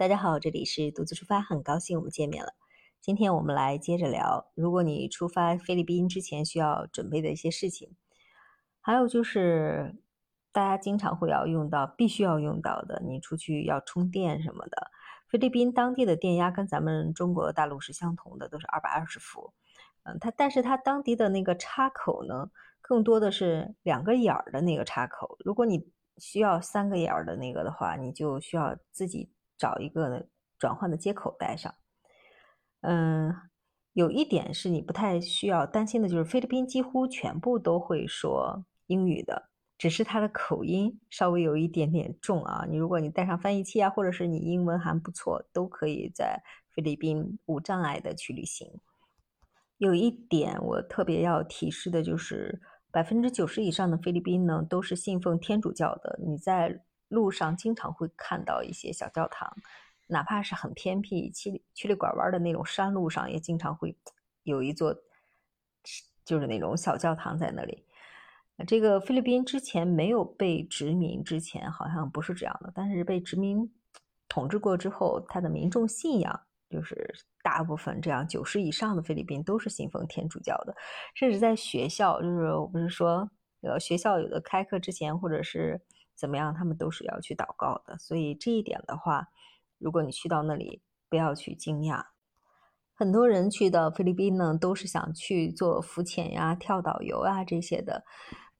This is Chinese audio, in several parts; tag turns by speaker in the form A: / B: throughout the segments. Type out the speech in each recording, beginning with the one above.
A: 大家好，这里是独自出发，很高兴我们见面了。今天我们来接着聊，如果你出发菲律宾之前需要准备的一些事情，还有就是大家经常会要用到、必须要用到的，你出去要充电什么的。菲律宾当地的电压跟咱们中国大陆是相同的，都是二百二十伏。嗯，它但是它当地的那个插口呢，更多的是两个眼儿的那个插口。如果你需要三个眼儿的那个的话，你就需要自己。找一个转换的接口带上。嗯，有一点是你不太需要担心的，就是菲律宾几乎全部都会说英语的，只是它的口音稍微有一点点重啊。你如果你带上翻译器啊，或者是你英文还不错，都可以在菲律宾无障碍的去旅行。有一点我特别要提示的就是，百分之九十以上的菲律宾呢都是信奉天主教的。你在路上经常会看到一些小教堂，哪怕是很偏僻、曲里曲里拐弯的那种山路上，也经常会有一座，就是那种小教堂在那里。这个菲律宾之前没有被殖民之前，好像不是这样的。但是被殖民统治过之后，他的民众信仰就是大部分这样九十以上的菲律宾都是信奉天主教的，甚至在学校，就是我不是说，呃，学校有的开课之前或者是。怎么样？他们都是要去祷告的，所以这一点的话，如果你去到那里，不要去惊讶。很多人去到菲律宾呢，都是想去做浮潜呀、跳导游啊这些的。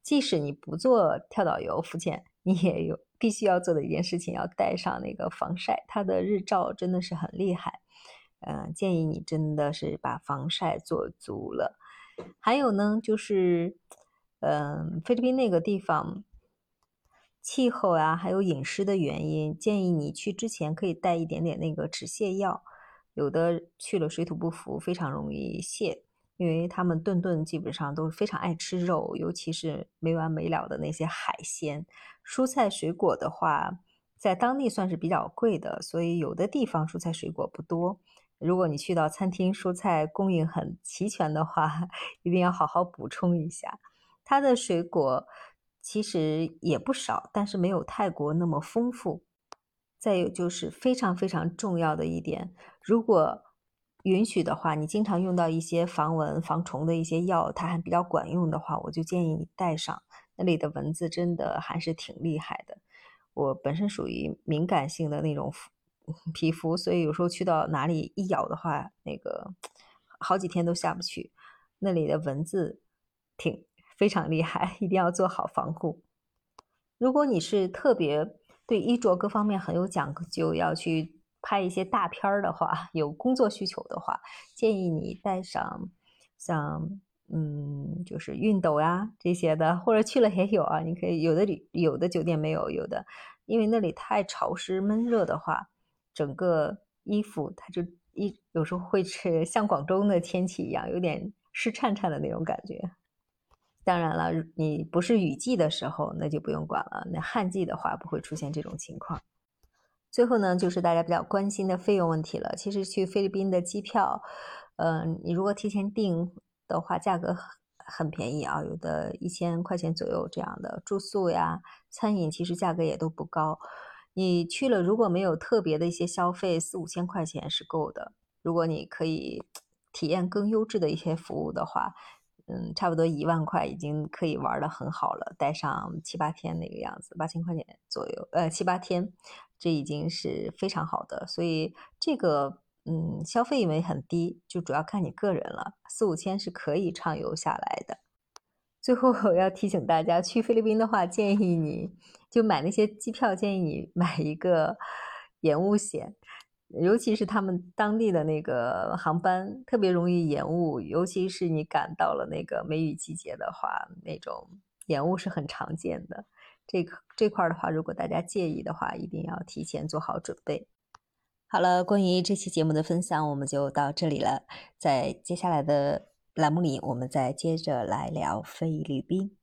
A: 即使你不做跳导游、浮潜，你也有必须要做的一件事情，要带上那个防晒。它的日照真的是很厉害，嗯，建议你真的是把防晒做足了。还有呢，就是，嗯，菲律宾那个地方。气候啊，还有饮食的原因，建议你去之前可以带一点点那个止泻药。有的去了水土不服，非常容易泻，因为他们顿顿基本上都是非常爱吃肉，尤其是没完没了的那些海鲜。蔬菜水果的话，在当地算是比较贵的，所以有的地方蔬菜水果不多。如果你去到餐厅，蔬菜供应很齐全的话，一定要好好补充一下它的水果。其实也不少，但是没有泰国那么丰富。再有就是非常非常重要的一点，如果允许的话，你经常用到一些防蚊防虫的一些药，它还比较管用的话，我就建议你带上。那里的蚊子真的还是挺厉害的。我本身属于敏感性的那种皮肤，所以有时候去到哪里一咬的话，那个好几天都下不去。那里的蚊子挺。非常厉害，一定要做好防护。如果你是特别对衣着各方面很有讲究，要去拍一些大片儿的话，有工作需求的话，建议你带上像嗯，就是熨斗呀这些的，或者去了也有啊，你可以有的旅有的酒店没有，有的因为那里太潮湿闷热的话，整个衣服它就一有时候会是像广州的天气一样，有点湿颤颤的那种感觉。当然了，你不是雨季的时候，那就不用管了。那旱季的话，不会出现这种情况。最后呢，就是大家比较关心的费用问题了。其实去菲律宾的机票，嗯，你如果提前订的话，价格很便宜啊，有的一千块钱左右这样的。住宿呀、餐饮其实价格也都不高。你去了，如果没有特别的一些消费，四五千块钱是够的。如果你可以体验更优质的一些服务的话。嗯，差不多一万块已经可以玩的很好了，待上七八天那个样子，八千块钱左右，呃，七八天，这已经是非常好的。所以这个，嗯，消费因为很低，就主要看你个人了，四五千是可以畅游下来的。最后我要提醒大家，去菲律宾的话，建议你就买那些机票，建议你买一个 延误险。尤其是他们当地的那个航班特别容易延误，尤其是你赶到了那个梅雨季节的话，那种延误是很常见的。这个这块的话，如果大家介意的话，一定要提前做好准备。好了，关于这期节目的分享，我们就到这里了。在接下来的栏目里，我们再接着来聊菲律宾。